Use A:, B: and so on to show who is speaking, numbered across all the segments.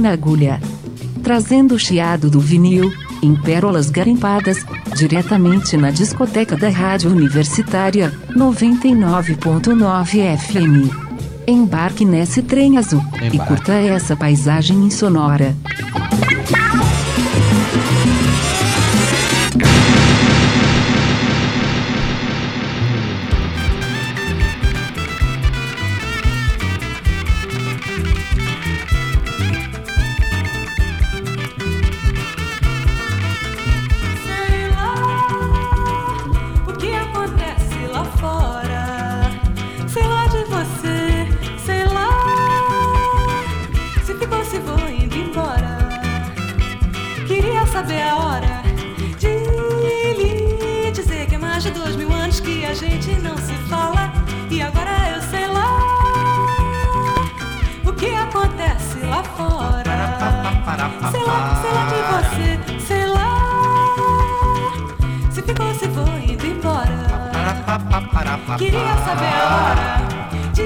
A: na agulha. Trazendo o chiado do vinil, em pérolas garimpadas, diretamente na discoteca da Rádio Universitária, 99.9 FM. Embarque nesse trem azul e
B: Embarque.
A: curta essa paisagem insonora.
C: Queria saber a hora de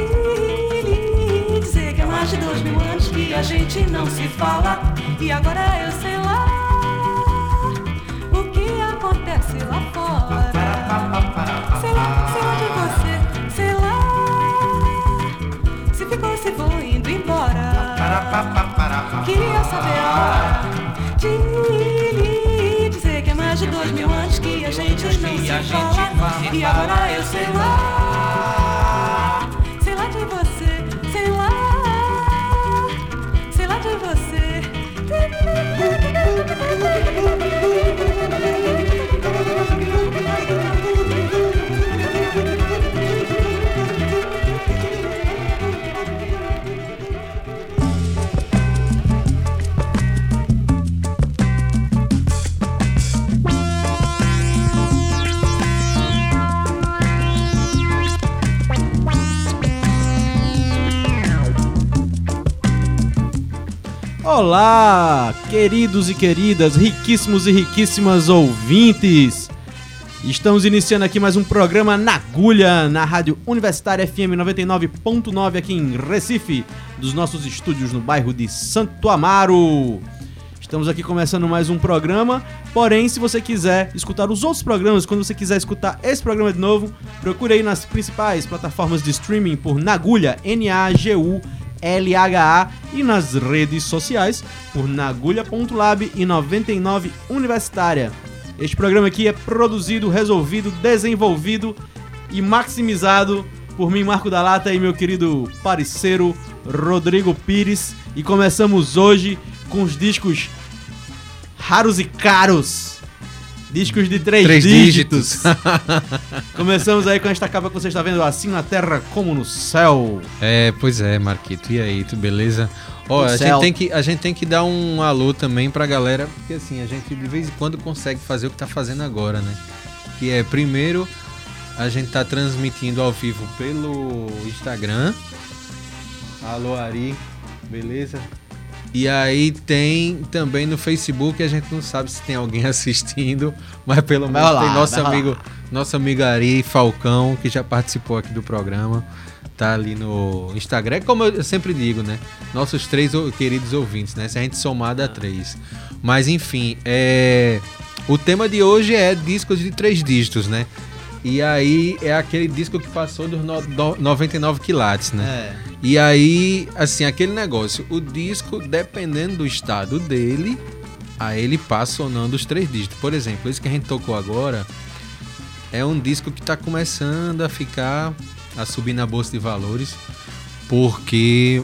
C: lhe dizer que é mais de dois mil anos que a gente não se fala. E agora eu sei lá o que acontece lá fora. Sei lá, sei lá de você, sei lá se ficou, se vou indo embora. Queria saber a hora de lhe dizer que é mais de dois mil anos que gente não se fala. E agora eu sei lá,
B: Olá, queridos e queridas, riquíssimos e riquíssimas ouvintes. Estamos iniciando aqui mais um programa na agulha na Rádio Universitária FM 99.9 aqui em Recife, dos nossos estúdios no bairro de Santo Amaro. Estamos aqui começando mais um programa. Porém, se você quiser escutar os outros programas, quando você quiser escutar esse programa de novo, procure aí nas principais plataformas de streaming por Nagulha, N-A-G-U LHA e nas redes sociais por nagulha.lab e 99 Universitária. Este programa aqui é produzido, resolvido, desenvolvido e maximizado por mim, Marco da Lata, e meu querido parceiro Rodrigo Pires. E começamos hoje com os discos raros e caros. Discos de três,
D: Três
B: dígitos.
D: dígitos.
B: Começamos aí com esta capa que você está vendo, assim na terra como no céu.
D: É, pois é, Marquito. E aí, tu beleza? Ó, a
B: céu.
D: gente, tem que, a gente tem que dar um alô também pra galera, porque assim, a gente de vez em quando consegue fazer o que tá fazendo agora, né? Que é, primeiro, a gente tá transmitindo ao vivo pelo Instagram. Alô, Ari, beleza? E aí tem também no Facebook, a gente não sabe se tem alguém assistindo, mas pelo menos
B: rolar,
D: tem nosso amigo, nosso amigo Ari Falcão, que já participou aqui do programa. Tá ali no Instagram, É como eu sempre digo, né? Nossos três queridos ouvintes, né? Se a gente somar dá três. Mas enfim, é... o tema de hoje é discos de três dígitos, né? E aí é aquele disco que passou dos no- do- 99 quilates, né?
B: É.
D: E aí, assim, aquele negócio, o disco, dependendo do estado dele, aí ele passa sonando os três dígitos. Por exemplo, esse que a gente tocou agora é um disco que tá começando a ficar, a subir na bolsa de valores, porque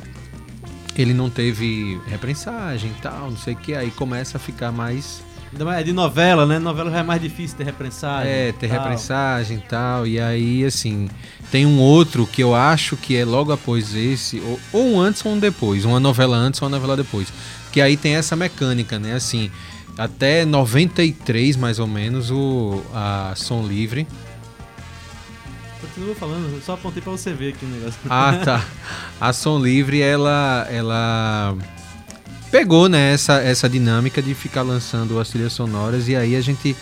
D: ele não teve reprensagem e tal, não sei o que, aí começa a ficar mais-
B: É de novela, né? Novela já é mais difícil ter reprensagem.
D: é, ter
B: tal.
D: reprensagem e tal. E aí, assim, tem um outro que eu acho que é logo após esse, ou, ou um antes ou um depois. Uma novela antes ou uma novela depois. Que aí tem essa mecânica, né? Assim, até 93, mais ou menos, o, a Som Livre.
B: Continua falando, eu só apontei pra você ver aqui o negócio.
D: Ah, tá. A Som Livre, ela, ela pegou né, essa, essa dinâmica de ficar lançando as trilhas sonoras e aí a gente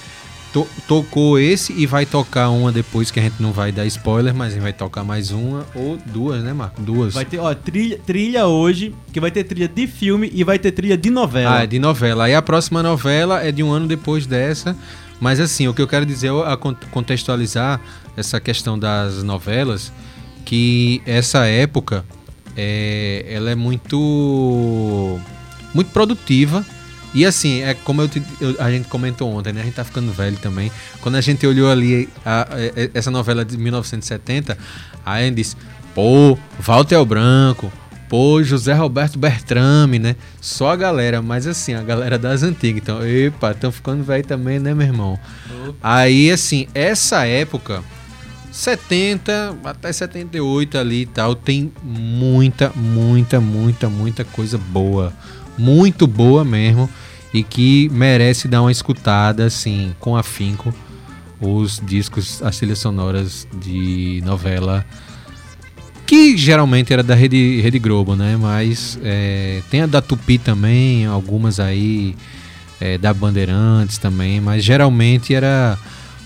D: to- tocou esse e vai tocar uma depois que a gente não vai dar spoiler, mas a gente vai tocar mais uma ou duas, né, Marco? Duas.
B: Vai ter, ó, trilha, trilha hoje, que vai ter trilha de filme e vai ter trilha de novela.
D: Ah, é de novela. Aí a próxima novela é de um ano depois dessa. Mas assim, o que eu quero dizer é contextualizar essa questão das novelas, que essa época é, ela é muito muito produtiva. E assim, é como eu te- eu- a gente comentou ontem, né? A gente tá ficando velho também. Quando a gente olhou ali a- a- essa novela de 1970, aí a gente disse, pô, Walter Branco, pô, José Roberto Bertrame, né? Só a galera, mas assim, a galera das antigas. Então, epa, estão ficando velho também, né, meu irmão? Aí, assim, essa época, 70 até 78 ali e tal, tem muita, muita, muita, muita coisa boa. Muito boa mesmo. E que merece dar uma escutada, assim, com afinco. Os discos, as trilhas sonoras de novela. Que geralmente era da Rede, Rede Globo, né? Mas é, tem a da Tupi também, algumas aí. é, da Bandeirantes também. Mas geralmente era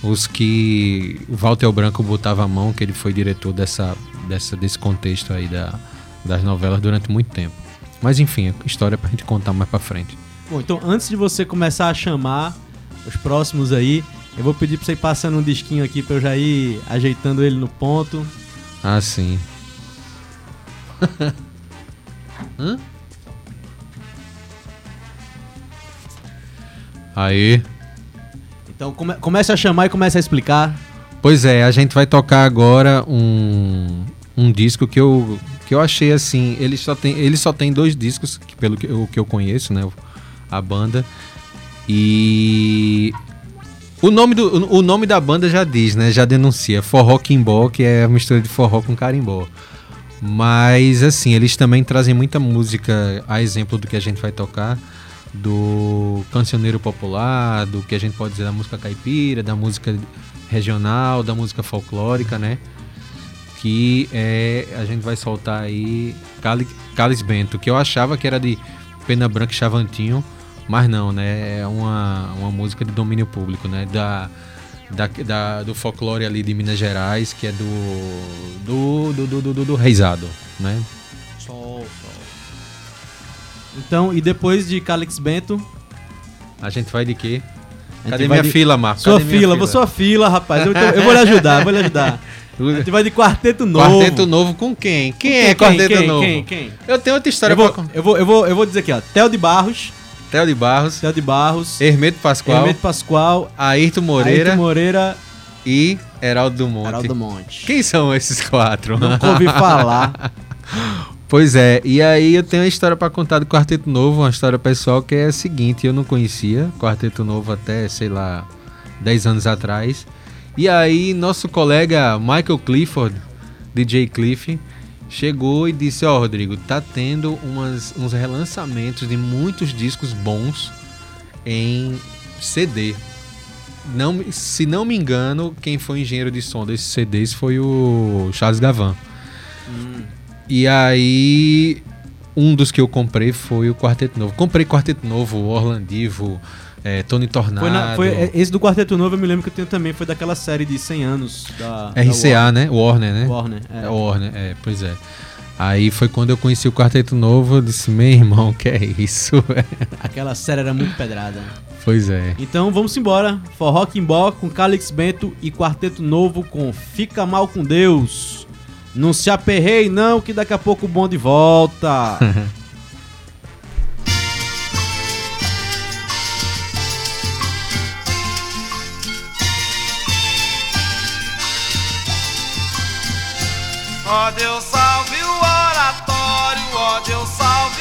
D: os que o Walter Branco botava a mão, que ele foi diretor dessa, dessa, desse contexto aí da, das novelas durante muito tempo. Mas enfim, é história pra gente contar mais pra frente.
B: Bom, então antes de você começar a chamar os próximos aí, eu vou pedir pra você ir passando um disquinho aqui pra eu já ir ajeitando ele no ponto.
D: Ah, sim. Hã? Aí.
B: Então come, comece a chamar e comece a explicar.
D: Pois é, a gente vai tocar agora um, um disco que eu, que eu achei assim. Ele só tem, ele só tem dois discos, que, pelo que eu, que eu conheço, né? A banda. E. O nome, do, o nome da banda já diz, né? Já denuncia. Forró Quimbó, que é a mistura de forró com carimbó. Mas, assim, eles também trazem muita música, a exemplo do que a gente vai tocar, do cancioneiro popular, do que a gente pode dizer da música caipira, da música regional, da música folclórica, né? Que é, a gente vai soltar aí Cali, Cálice Bento, que eu achava que era de Pena Branca e Chavantinho, mas não, né? É uma, uma música de domínio público, né? Da, da, da- do folclore ali de Minas Gerais, que é do do, do, do, do, do, do Reisado, né?
B: Sol, sol. Então, e depois de Calix Bento,
D: A gente vai de quê? Cadê minha
B: de-
D: fila, Marcos?
B: sua
D: Cadê
B: fila, vou sua fila, rapaz. Eu, eu vou lhe ajudar, vou lhe ajudar. A gente vai de Quarteto Novo.
D: Quarteto Novo com quem? Quem é
B: Quem,
D: Quarteto
B: quem,
D: Novo?
B: Quem, quem?
D: Eu tenho outra história
B: Eu vou,
D: pra contar.
B: eu, vou, eu, vou, eu vou dizer aqui, ó. Theo de Barros,
D: Theo de Barros,
B: Theo de Barros,
D: Hermeto Pascoal,
B: Hermeto Pascoal,
D: Ayrton Moreira
B: Ayrton Moreira,
D: e Heraldo do Monte.
B: Geraldo Monte.
D: Quem são esses quatro?
B: Nunca ouvi falar.
D: Pois é, e aí eu tenho uma história pra contar do Quarteto Novo, uma história pessoal que é a seguinte, eu não conhecia Quarteto Novo até, sei lá, 10 anos atrás. E aí nosso colega Michael Clifford, DJ Cliff, chegou e disse, ó Rodrigo, tá tendo umas, uns relançamentos de muitos discos bons em CD. Não, se não me engano, quem foi engenheiro de som desses CDs foi o Charles Gavan. E aí, um dos que eu comprei foi o Quarteto Novo. Comprei Quarteto Novo, Orlandivo, é, Tony Tornado.
B: Foi na- foi- é, esse do Quarteto Novo eu me lembro que eu tenho também, foi daquela série de 100 anos da, da
D: RCA, né? Warner, né?
B: Warner. é.
D: É Warner, é, pois é. Aí foi quando eu conheci o Quarteto Novo, eu disse, meu irmão, que é isso? velho?"
B: Aquela série era muito pedrada.
D: pois é.
B: Então vamos embora. Forró Quimbó com Calix Bento e Quarteto Novo com Fica Mal com Deus. Não se aperrei não, que daqui a pouco o bonde volta.
E: Ó Deus salve o oratório, ó Deus salve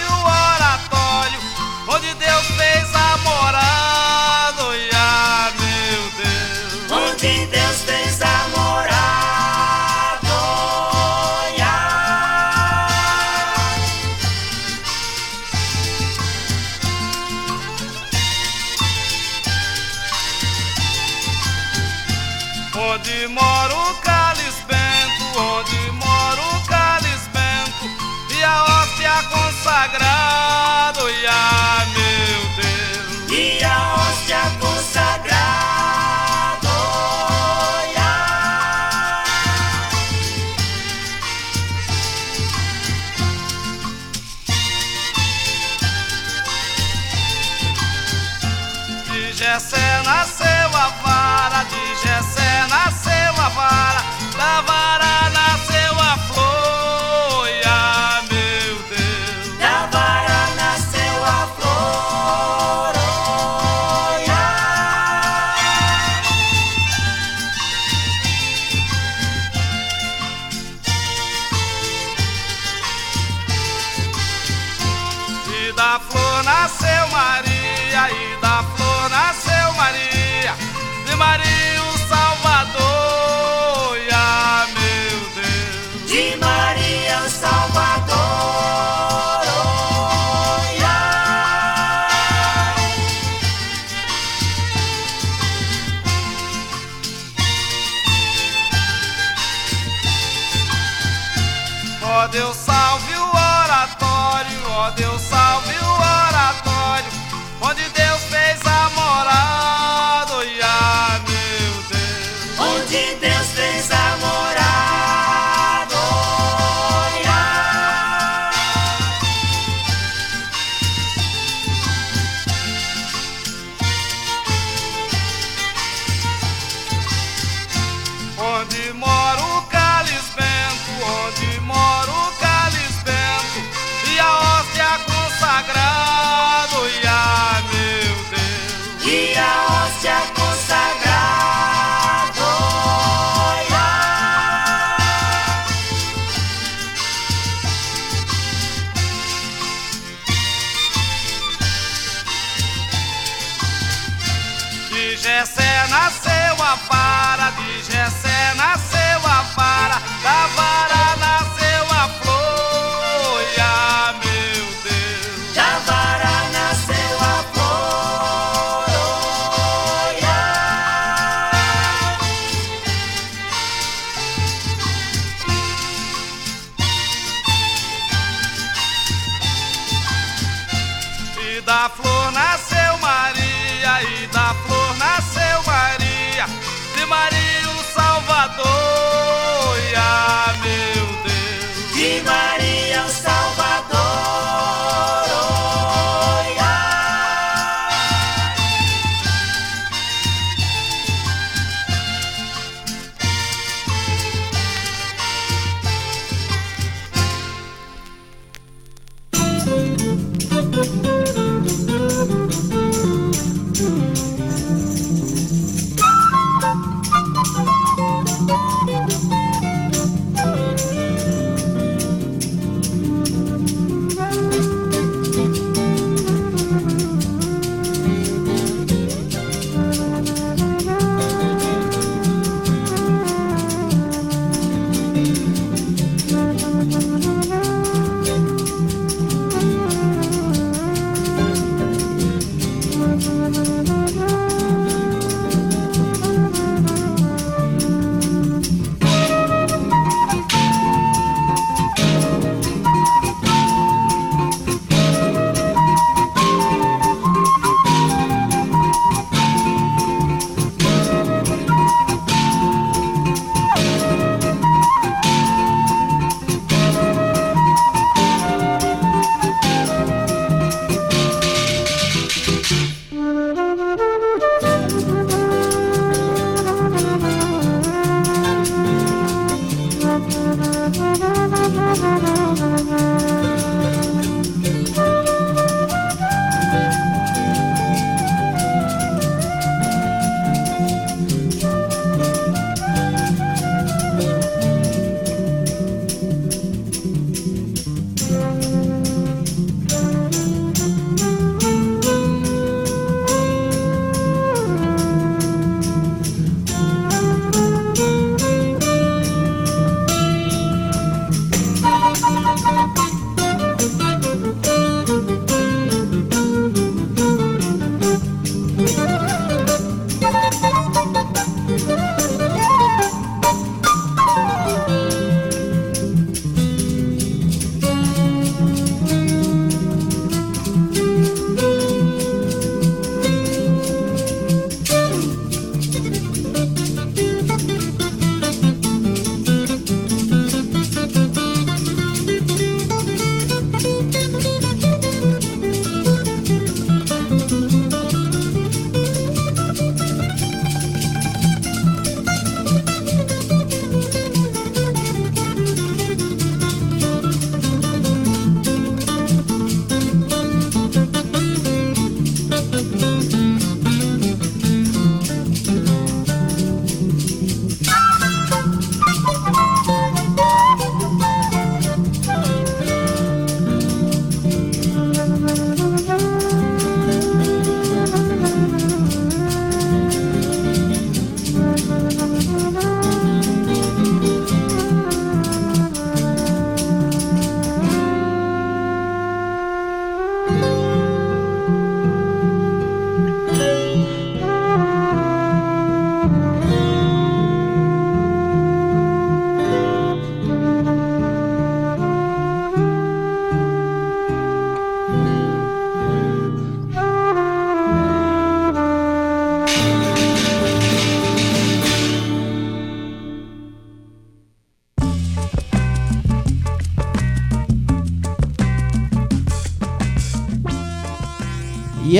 E: hoje
B: é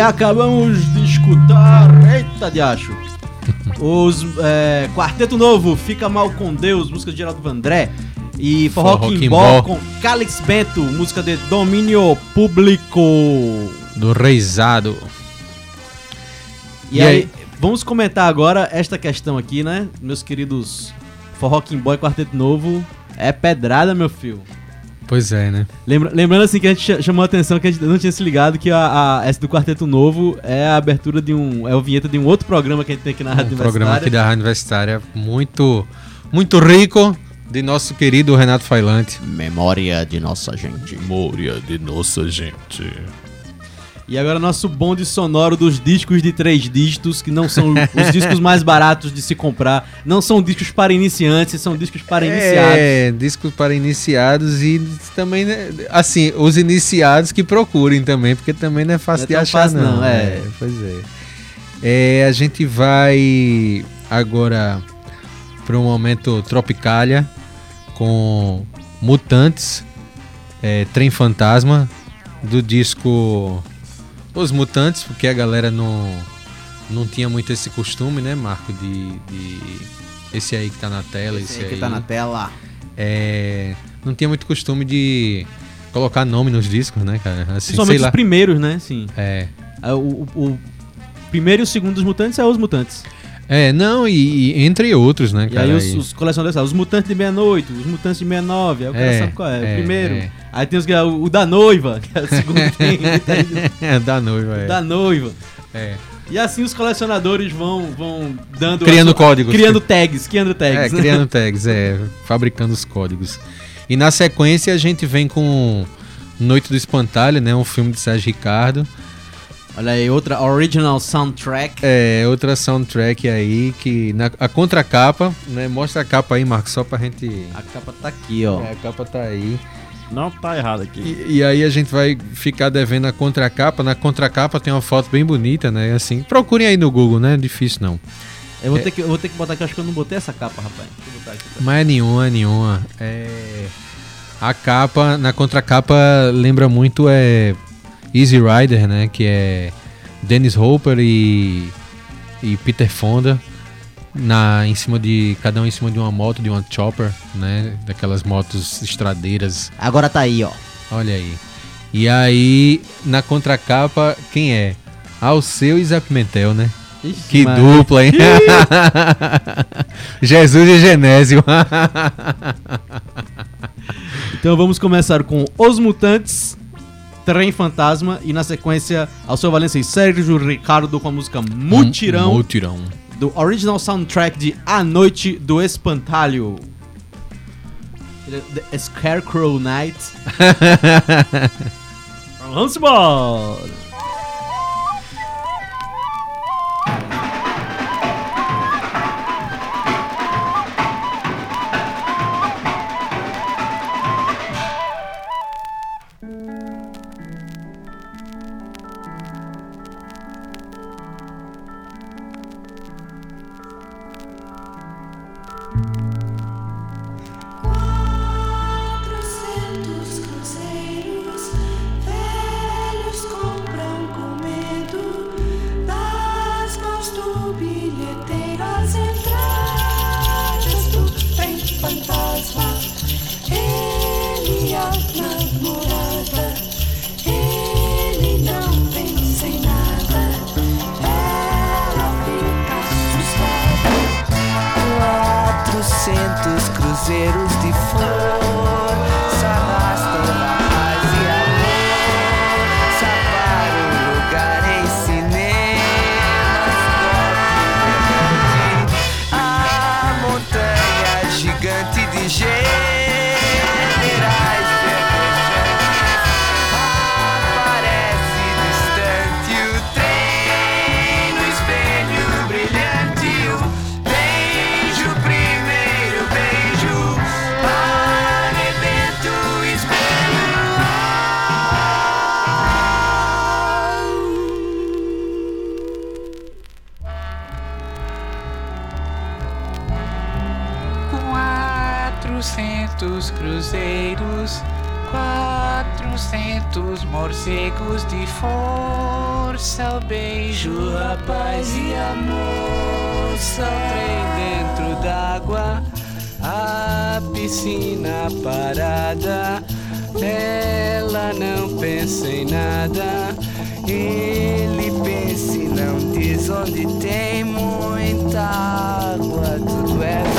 B: acabamos de escutar. Eita, diacho! Os é, Quarteto Novo, Fica Mal com Deus, música de Geraldo Vandré. E Forró
D: Forró
B: Quimbó
D: Quimbó.
B: com Calix Bento, música de Domínio Público.
D: Do Reisado.
B: E,
D: E
B: aí,
D: aí?
B: vamos comentar agora esta questão aqui, né? Meus queridos Forró Quimbó e Quarteto Novo. É pedrada, meu filho.
D: Pois é, né?
B: Lembra- lembrando assim que a gente cha- chamou a atenção que a gente não tinha se ligado que a, a- essa do Quarteto Novo é a abertura de um. É a vinheta de um outro programa que a gente tem aqui na Rádio
D: Um programa aqui
B: Universitária.
D: da Rádio Universitária muito, muito rico de nosso querido Renato Failante.
B: Memória de nossa gente.
D: Memória de nossa gente.
B: E agora nosso bonde sonoro dos discos de três dígitos, que não são os discos mais baratos de se comprar. Não são discos para iniciantes, são discos para iniciados.
D: É, discos para iniciados e também, né, assim, os iniciados que procurem também, porque também não é fácil
B: Não é
D: de achar,
B: fácil
D: não.
B: não, é.
D: Pois é. É, A gente vai agora para um momento Tropicália com Mutantes, é, Trem Fantasma, do disco Os Mutantes, porque a galera não, não tinha muito esse costume, né, Marco, de, de esse aí que tá na tela, esse,
B: Esse aí
D: aí.
B: que tá na tela.
D: É, não tinha muito costume de colocar nome nos discos, né, cara? Assim,
B: Principalmente os primeiros, né? Sim.
D: É.
B: É, O, o- o primeiro e o segundo dos mutantes é os mutantes.
D: É, não, e, e entre outros, né,
B: E
D: cara?
B: aí os, os colecionadores sabem, os mutantes de 68, os mutantes de 69, aí o cara
D: É,
B: sabe qual é,
D: é,
B: o primeiro.
D: é.
B: Aí tem os, é o, o da noiva, que é o segundo tem, tem
D: da noiva, é.
B: da noiva.
D: É.
B: E assim os colecionadores vão, vão dando...
D: Criando
B: sua-
D: códigos.
B: Criando tags, criando
D: É,
B: tags. né?
D: criando tags, é, fabricando os códigos. E na sequência a gente vem com Noite do Espantalho, né, um filme de Sérgio Ricardo.
B: Olha aí, outra original soundtrack.
D: É, outra soundtrack aí que na, a contracapa, né, mostra a capa aí, Marcos, só pra gente...
B: A capa tá aqui, ó.
D: É, a capa tá aí.
F: Não tá errado aqui.
D: E, e aí a gente vai ficar devendo a contracapa. Na contracapa tem uma foto bem bonita, né? Assim, procurem aí no Google, né? Difícil não.
B: Eu vou,
D: É.
B: ter que, eu vou ter que botar aqui, acho que eu não botei essa capa, rapaz. Aqui. tá?
D: Mas é nenhuma, é nenhuma. É... A capa, na contracapa lembra muito é Easy Rider, né? Que é Dennis Hopper e, e Peter Fonda. Na, em cima de. Cada um em cima de uma moto, de uma chopper, né? Daquelas motos estradeiras
B: Agora tá aí, ó.
D: Olha aí. E aí, na contracapa, quem é? Alceu e Zé Pimentel, né?
B: Ixi,
D: Que
B: mas-
D: dupla, hein? Jesus e Genésio.
B: Então vamos começar com Os Mutantes, Trem Fantasma e na sequência Alceu Valença e Sérgio Ricardo com a música Mutirão
D: Mutirão.
B: Do original soundtrack de A Noite do Espantalho. The Scarecrow Night. Vamos embora!
C: trem
G: dentro d'água, a piscina parada. Ela não pensa em nada, ele pensa e não diz onde tem muita água, tudo é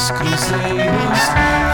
H: Christmas crusaders.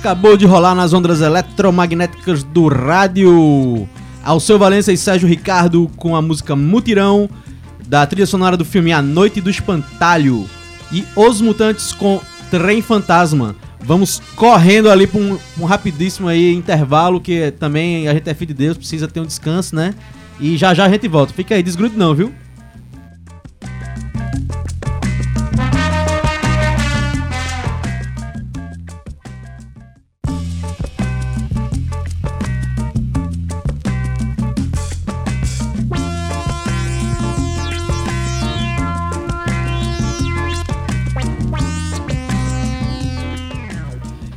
B: Acabou de rolar nas ondas eletromagnéticas do rádio. Alceu Valença e Sérgio Ricardo com a música Mutirão, da trilha sonora do filme A Noite do Espantalho. E Os Mutantes com Trem Fantasma. Vamos correndo ali para um, um rapidíssimo aí intervalo, que também a gente é filho de Deus, precisa ter um descanso, né? E já já a gente volta. Fica aí, desgrude não, viu?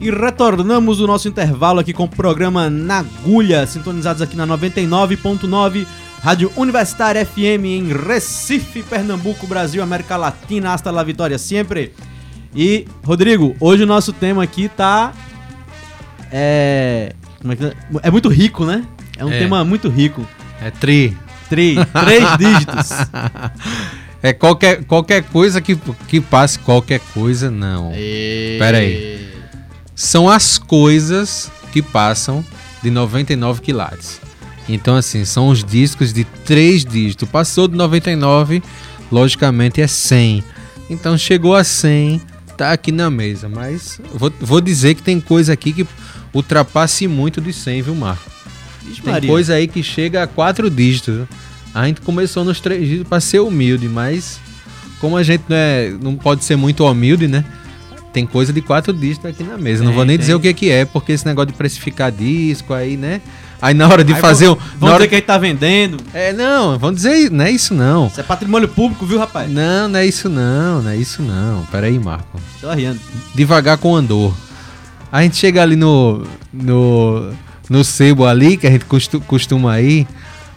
B: E retornamos o nosso intervalo aqui com o programa Na Agulha, sintonizados aqui na 99.9 Rádio Universitária FM em Recife, Pernambuco, Brasil, América Latina, hasta la vitória sempre. E, Rodrigo, hoje o nosso tema aqui tá. É. Como é, que... é muito rico, né? É um
D: É.
B: tema muito rico.
D: É tri.
B: Três, três dígitos.
D: É qualquer, qualquer coisa que, que passe qualquer coisa, não. Pera aí. São as coisas que passam de 99 quilates. Então, assim, são os discos de três dígitos. Passou de 99, logicamente é 100. Então, chegou a 100, tá aqui na mesa. Mas vou, vou dizer que tem coisa aqui que ultrapasse muito de 100, viu, Marco? Tem coisa aí que chega a quatro dígitos. A gente começou nos três dígitos para ser humilde, mas como a gente não, é, não pode ser muito humilde, né? Tem coisa de quatro dígitos aqui na mesa. não
B: Tem,
D: vou nem
B: tem.
D: dizer o que, que é, porque esse negócio de precificar disco aí, né? Aí na hora de
B: Aí
D: fazer o.
B: Vamos
D: na hora-
B: dizer que a gente tá vendendo.
D: É, não, vamos dizer, não é isso não.
B: Isso é patrimônio público, viu, rapaz?
D: Não, não é isso não, não é isso não. Pera aí, Marco.
B: Tô rindo.
D: devagar com o andor. A gente chega ali no no no sebo ali que a gente costu- costuma ir.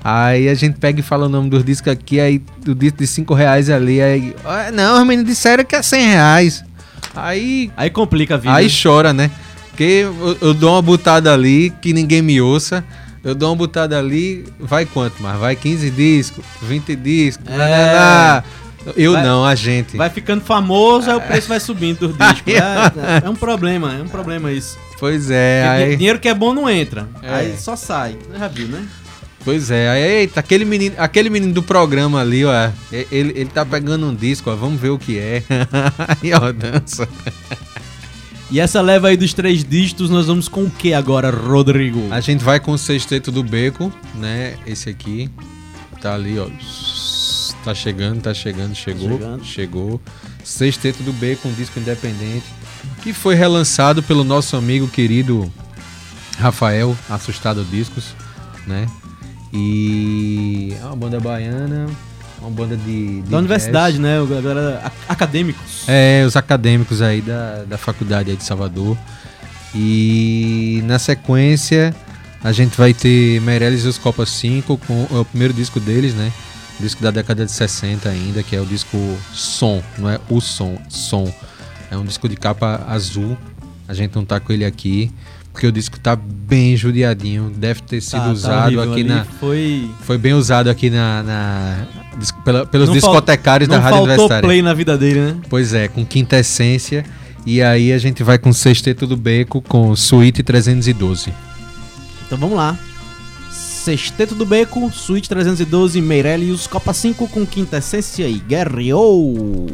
D: Aí a gente pega e fala o nome dos discos aqui, aí o disco de 5 reais ali, aí. "Ah, Não, os meninos disseram que é 100 reais. Aí.
B: Aí complica a vida.
D: Aí chora, né? Porque eu, eu dou uma butada ali que ninguém me ouça. Eu dou uma butada ali, vai quanto, mas vai 15 discos, 20 discos.
B: É.
D: lá. Eu
B: Vai-
D: não, a gente.
B: Vai ficando famoso, aí o preço vai subindo dos discos. É, é um problema, é um problema isso.
D: Pois é,
B: Porque
D: aí.
B: Dinheiro que é bom não entra.
D: É.
B: Aí só sai. Já viu, né?
D: Pois é, eita, aquele menino, aquele menino do programa ali, ó, e- ele, ele tá pegando um disco, ó, vamos ver o que é. Aí, ó, dança.
B: E essa leva aí dos três dígitos, nós vamos com o que agora, Rodrigo?
D: A gente vai com o sexteto do beco, né? Esse aqui tá ali, ó. Tá chegando, tá chegando, chegou,
B: chegando.
D: chegou. Sexteto do beco, um disco independente, que foi relançado pelo nosso amigo querido Rafael, Assustado Discos, né? E é uma banda baiana, uma banda de, de
B: Da universidade,
D: jazz.
B: né? O- galera acadêmicos.
D: É, os acadêmicos aí da, da faculdade aí de Salvador. E na sequência a gente vai ter Meirelles e os Copas 5 com é o primeiro disco deles, né? Disco da década de 60 ainda, que é o disco Som, não é o som, Som. É um disco de capa azul. A gente não tá com ele aqui, porque o disco tá bem judiadinho. Deve ter sido
B: Tá- tá
D: usado
B: horrível
D: aqui na.
B: Foi.
D: Foi bem usado aqui na. na- pela- pelos
B: Não fal-
D: discotecários da
B: não
D: Rádio Universitária.
B: play na vida dele, né?
D: Pois é, com quinta essência. E aí a gente vai com sexteto do beco com suíte 312.
B: Então vamos lá. Sexteto do Beco, Suíte 312, Meirelles, Copa 5 com quinta essência e Guerreou.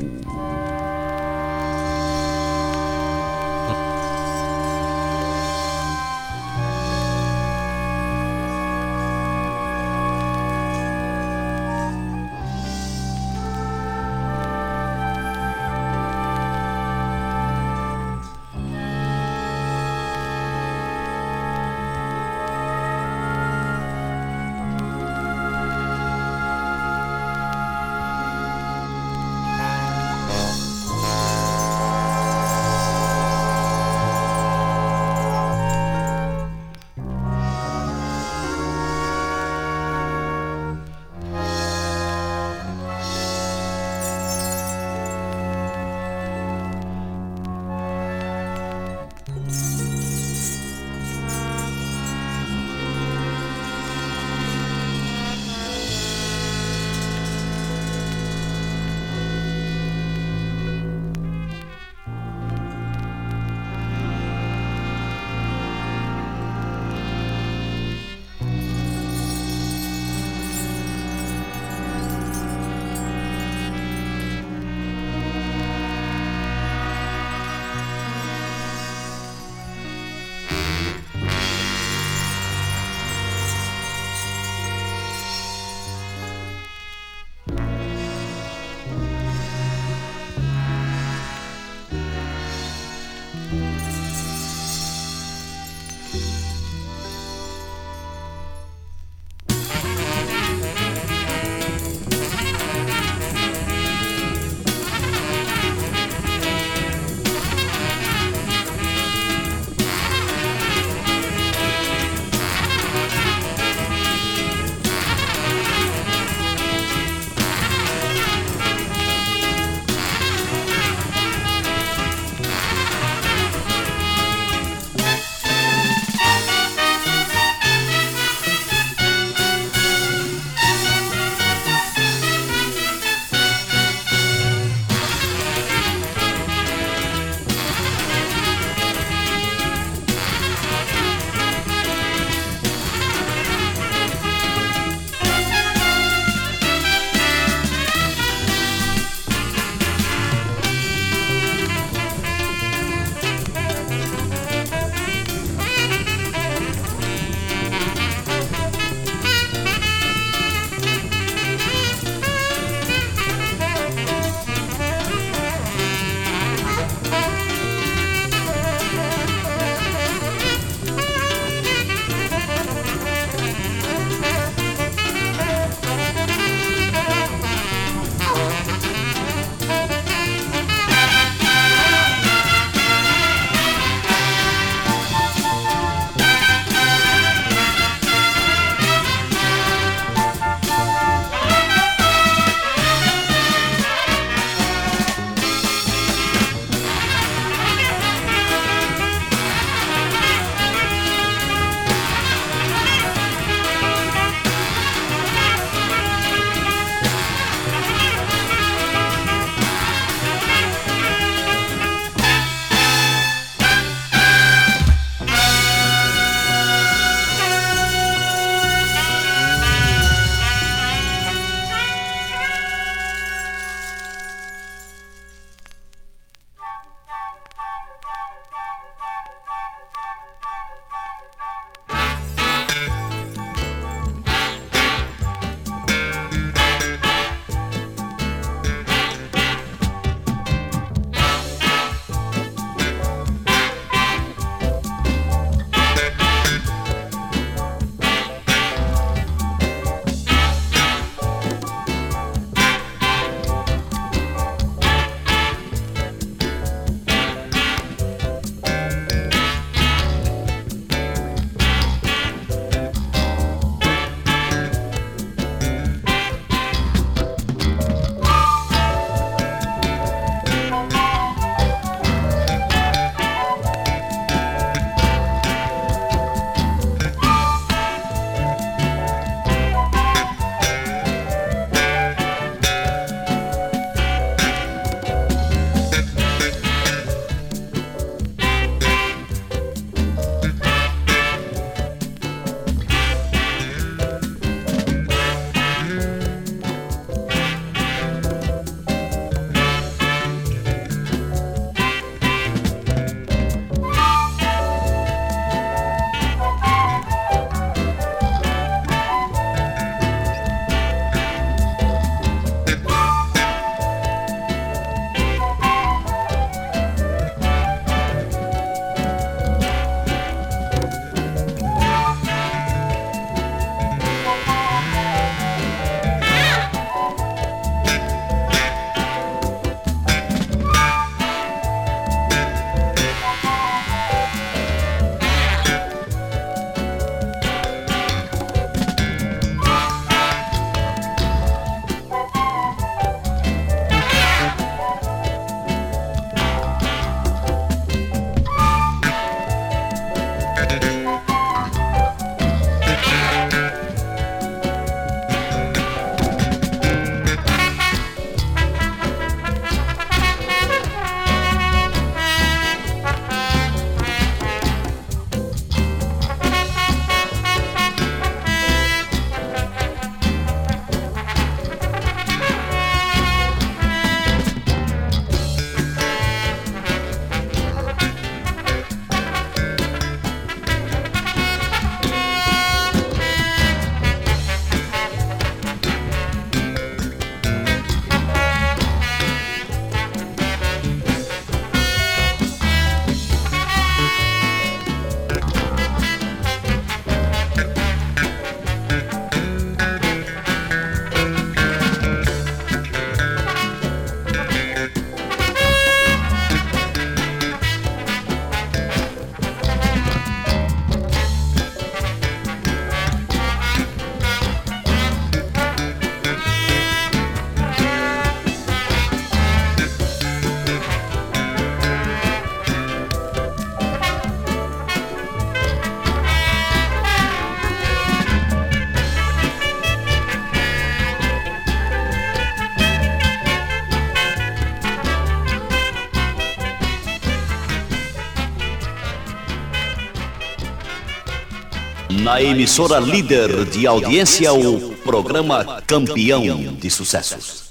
I: Na emissora líder de audiência, o programa Campeão de Sucessos.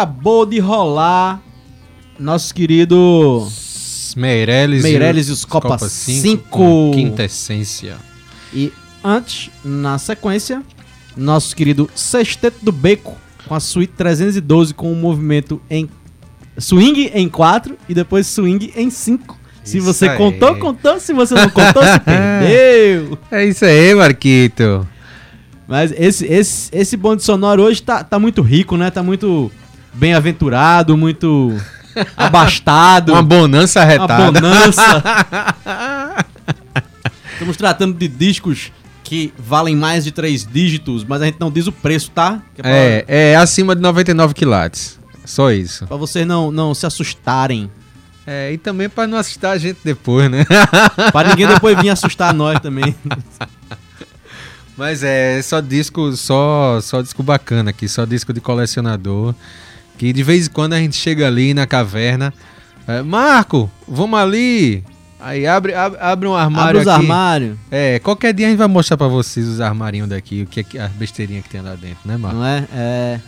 B: Acabou de rolar nosso querido
D: Meirelles,
B: Meirelles e os Copa
D: cinco,
B: cinco.
D: com Quinta essência.
B: E antes, na sequência, nosso querido Sexteto do Beco com a suíte 312 com o movimento em swing em 4 e depois swing em 5. Se
D: Isso
B: você
D: aí.
B: contou, contou. Se você não contou, se perdeu.
D: É isso aí, Marquito.
B: Mas esse, esse, esse bonde sonoro hoje tá, tá muito rico, né? Tá muito bem-aventurado, muito abastado.
D: Uma bonança
B: Uma
D: retada.
B: bonança. Estamos tratando de discos que valem mais de três dígitos, mas a gente não diz o preço, tá? Que pra,
D: É, é acima de 99 quilates. Só isso.
B: pra vocês não, não se assustarem.
D: É, e também pra não assustar a gente depois, né?
B: Pra ninguém depois vir assustar nós também.
D: Mas é só disco, só, só disco bacana aqui, só disco de colecionador. Que de vez em quando a gente chega ali na caverna. é, Marco, vamos ali. Aí abre, abre, abre um
B: Abre
D: armário
B: os
D: aqui.
B: armários,
D: É, qualquer dia a gente vai mostrar pra vocês os armarinhos daqui, o que é que- as besteirinhas que tem lá dentro, né, Marco?
B: não é? É.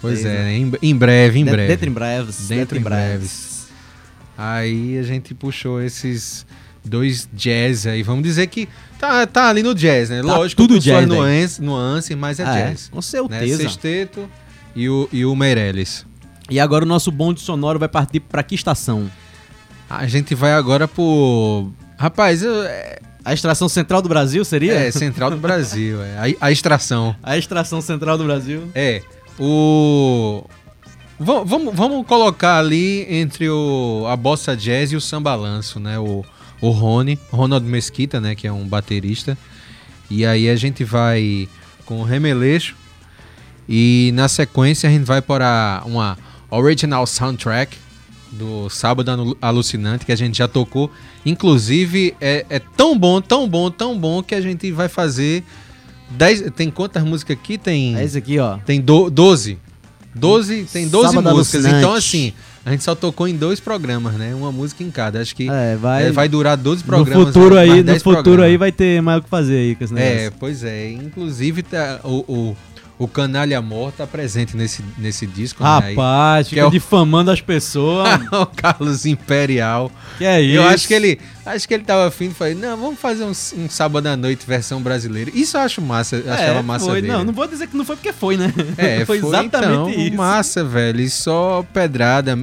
D: Pois
B: certeza.
D: é, em, em breve, em
B: De-
D: breve.
B: Dentro em breves.
D: Dentro em breves. Aí a gente puxou esses dois jazz aí, vamos dizer que tá, tá ali no jazz, né?
B: Tá
D: Lógico,
B: tudo jazz,
D: suas nuances, nuances, mas é
B: Ah, é,
D: jazz.
B: com
D: Né?
B: certeza.
D: Sexteto e o, e o Meirelles.
B: E agora o nosso bonde sonoro vai partir pra que estação?
D: A gente vai agora pro... Rapaz, eu- é,
B: A extração central do Brasil seria?
D: é Central do Brasil, é, a, a extração.
B: A extração central do Brasil.
D: É, o... va- Vamos, vamos colocar ali entre o, a bossa jazz e o sambalanço, né? O, o Rony, Ronald Mesquita, né? Que é um baterista. E aí a gente vai com o Remeleixo. E na sequência a gente vai para uma original soundtrack do Sábado Alucinante que a gente já tocou. Inclusive é, é tão bom, tão bom, tão bom que a gente vai fazer 10. Tem quantas músicas aqui? Tem.
B: É esse aqui, ó.
D: Tem do, 12. 12, tem 12
B: Sábado
D: músicas.
B: Alucinante.
D: Então, assim, a gente só tocou em dois programas, né? Uma música em cada. Acho que
B: É, vai.
D: é, vai durar 12
B: no
D: programas.
B: futuro
D: mais
B: aí, no
D: 10
B: futuro
D: programas.
B: aí vai ter mais o que fazer aí com esse
D: É,
B: negócio.
D: pois é. Inclusive, tá, o, o, o Canalha Amor tá presente nesse, nesse disco. né?
B: Rapaz,
D: que
B: fica
D: é o-
B: difamando as pessoas.
D: o Carlos Imperial.
B: que é isso?
D: Eu acho que ele. Acho que ele tava afim de falar, não, vamos fazer um, um sábado à noite versão brasileira. Isso eu acho massa, eu achava
B: É,
D: massa
B: foi.
D: dele.
B: Não, não vou dizer que não foi porque foi, né?
D: É, foi,
B: exatamente
D: então,
B: isso.
D: massa, velho. E só pedrada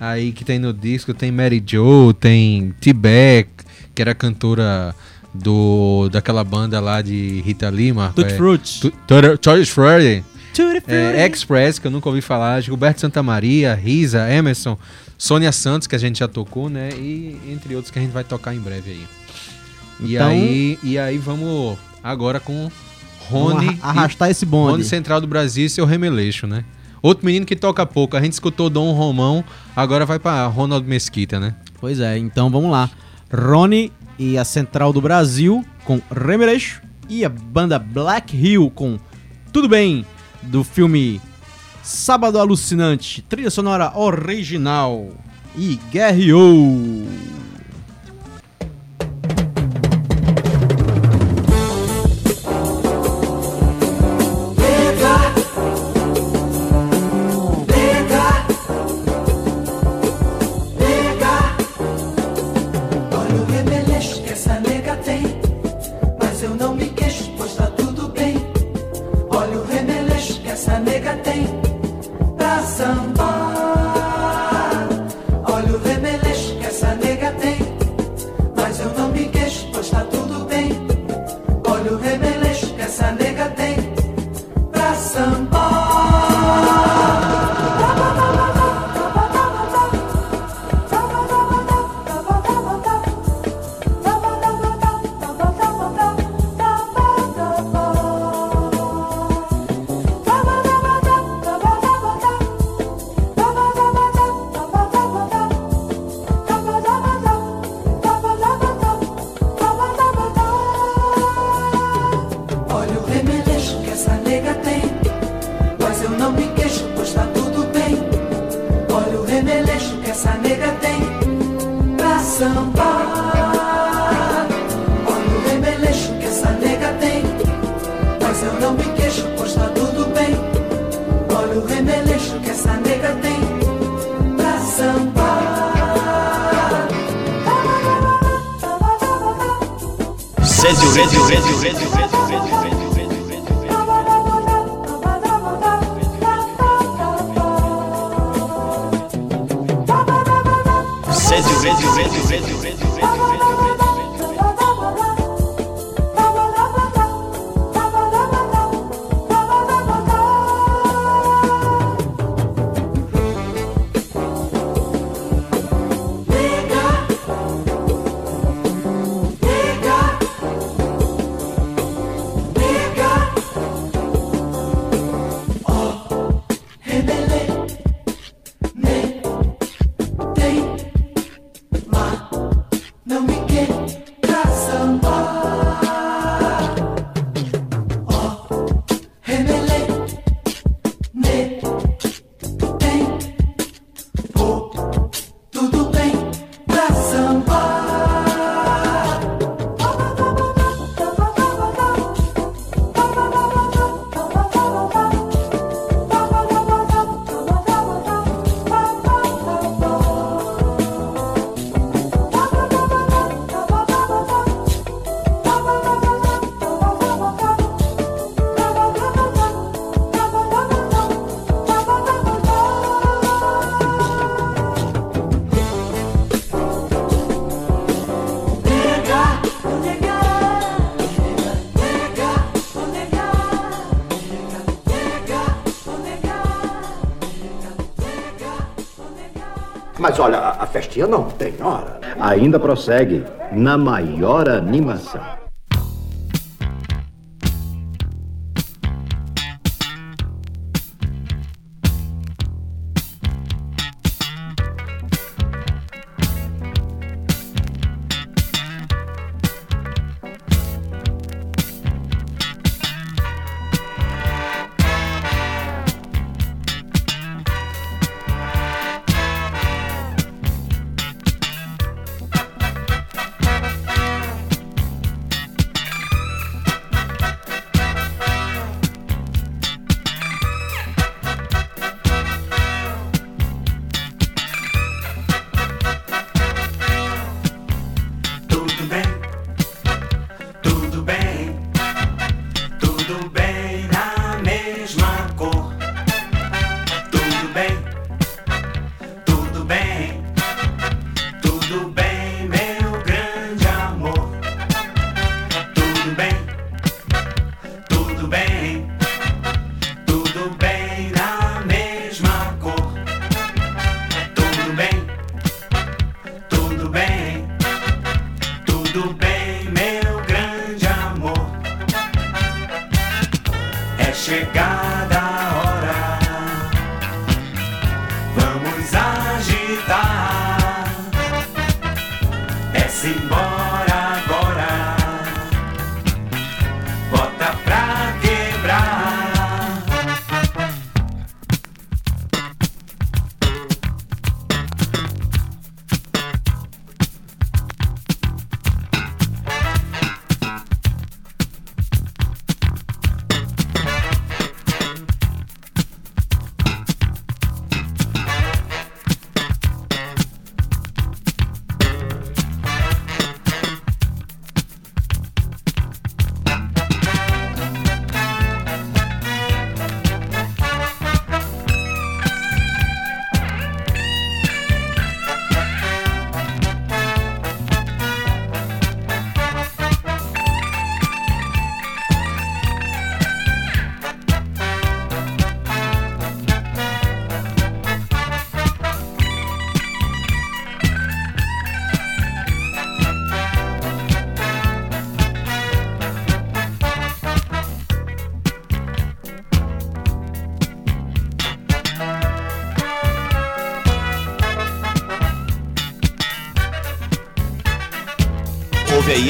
D: aí que tem no disco. Tem Mary Jo, tem T-Beck, que era cantora do daquela banda lá de Rita Lima.
B: Tutti
D: é,
B: Frutti.
D: Tutti- Tutti Frutti.
B: Tutti
D: É. Express, que eu nunca ouvi falar, Gilberto Santa Maria, Risa, Emerson, Sônia Santos, que a gente já tocou, né? E entre outros que a gente vai tocar em breve aí. E,
B: Então-
D: aí, e aí vamos agora com Rony,
B: arrastar esse
D: e,
B: bonde.
D: Rony Central do Brasil e seu Remeleixo, né? Outro menino que toca pouco, a gente escutou Dom Romão, agora vai pra Ronald Mesquita, né?
B: Pois é, então vamos lá. Rony e a Central do Brasil com Remeleixo e a banda Black Hill com Tudo Bem do filme Sábado Alucinante, trilha sonora original e Guerreou.
J: Olha,
K: a festinha não tem hora.
L: Ainda prossegue na maior animação.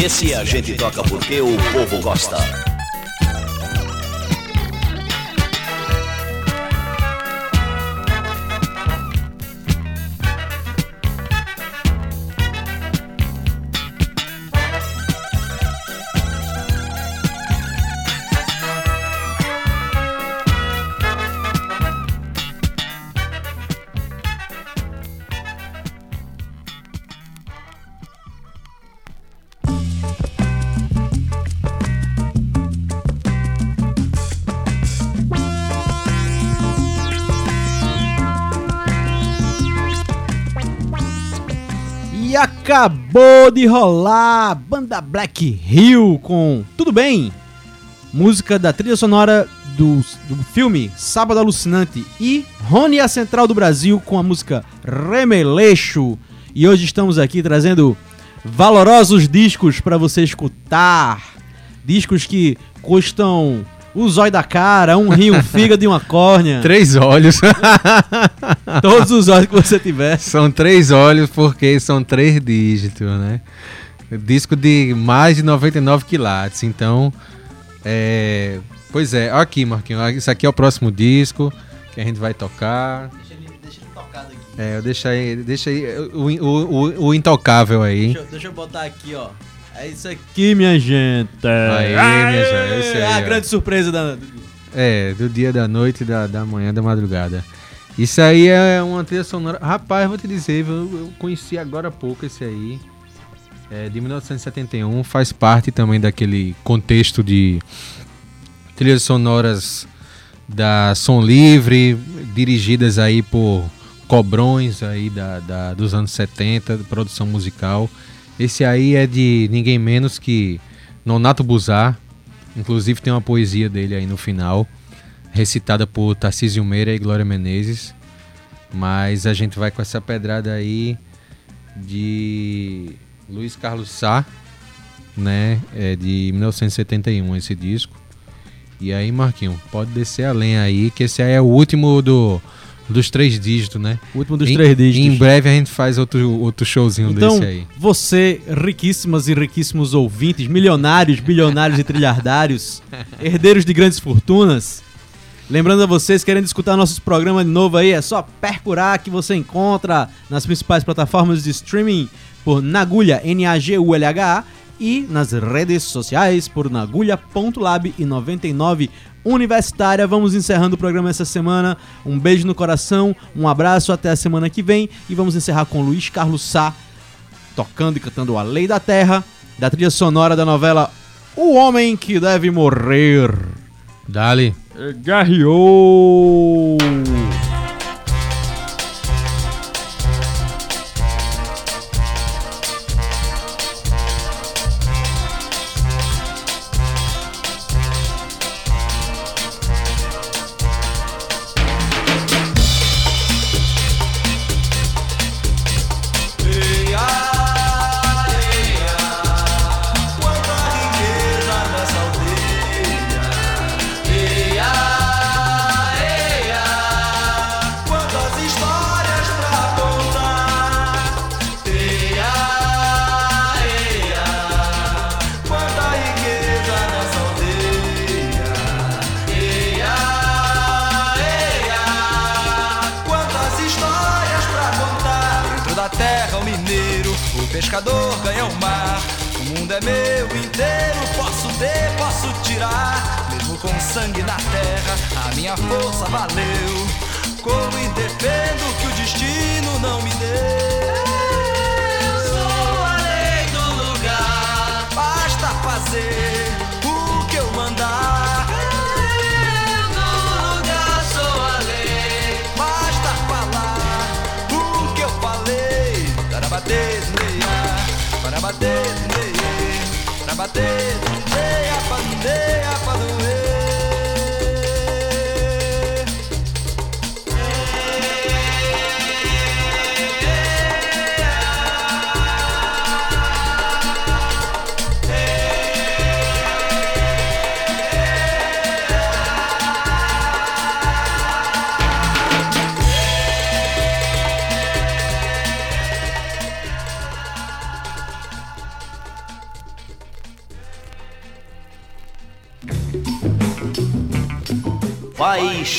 I: Esse a gente toca porque o povo gosta.
B: Acabou de rolar Banda Black Hill com Tudo Bem, música da trilha sonora do, do filme Sábado Alucinante e Rony a Central do Brasil com a música Remeleixo. E hoje estamos aqui trazendo valorosos discos para você escutar. Discos que custam o zóio da cara, um rim, um fígado e uma córnea.
D: Três olhos.
B: Todos os olhos que você tiver.
D: São três olhos porque são três dígitos, né? Disco de mais de 99 quilates. Então, é... Pois é, aqui, Marquinhos. Isso aqui é o próximo disco que a gente vai tocar. É, eu deixa aí, deixa aí o, o, o, o intocável aí.
B: Deixa, deixa eu botar aqui, ó. É isso aqui, minha gente.
D: Aí, minha gente, aí,
B: a
D: ó.
B: grande surpresa da.
D: É, do dia, da noite, da, da manhã, da madrugada. Isso aí é uma trilha sonora. Rapaz, vou te dizer, eu, eu conheci agora há pouco esse aí. É de 1971, faz parte também daquele contexto de trilhas sonoras da Som Livre, dirigidas aí por cobrões aí da, da- dos anos 70, de produção musical. Esse aí é de ninguém menos que Nonato Buzar. Inclusive tem uma poesia dele aí no final, recitada por Tarcísio Meira e Glória Menezes. Mas a gente vai com essa pedrada aí de Luiz Carlos Sá, né? É de 1971 esse disco. E aí, Marquinho, pode descer além aí, que esse aí é o último do, dos três dígitos, né?
B: O último dos
D: Em-
B: três dígitos.
D: Em breve a gente faz outro, outro showzinho
B: Então,
D: desse aí.
B: você, riquíssimas e riquíssimos ouvintes, milionários, bilionários e trilhardários, herdeiros de grandes fortunas, lembrando a vocês, querendo escutar nossos programas de novo aí, é só percurar que você encontra nas principais plataformas de streaming por Nagulha, N-A-G-U-L-H-A, e nas redes sociais por nagulha.lab e 99 Universitária. Vamos encerrando o programa essa semana. Um beijo no coração, um abraço, até a semana que vem. E vamos encerrar com Luiz Carlos Sá tocando e cantando A Lei da Terra, da trilha sonora da novela O Homem que Deve Morrer.
D: Dali.
B: Garriou!
M: Pescador ganha o mar. O mundo é meu inteiro, posso ter, posso tirar. Mesmo com sangue na terra, a minha força valeu. Como e defendo que o destino não me deu. Eu sou a lei do lugar, basta fazer o que eu mandar. Eu bater, meia, pandeia,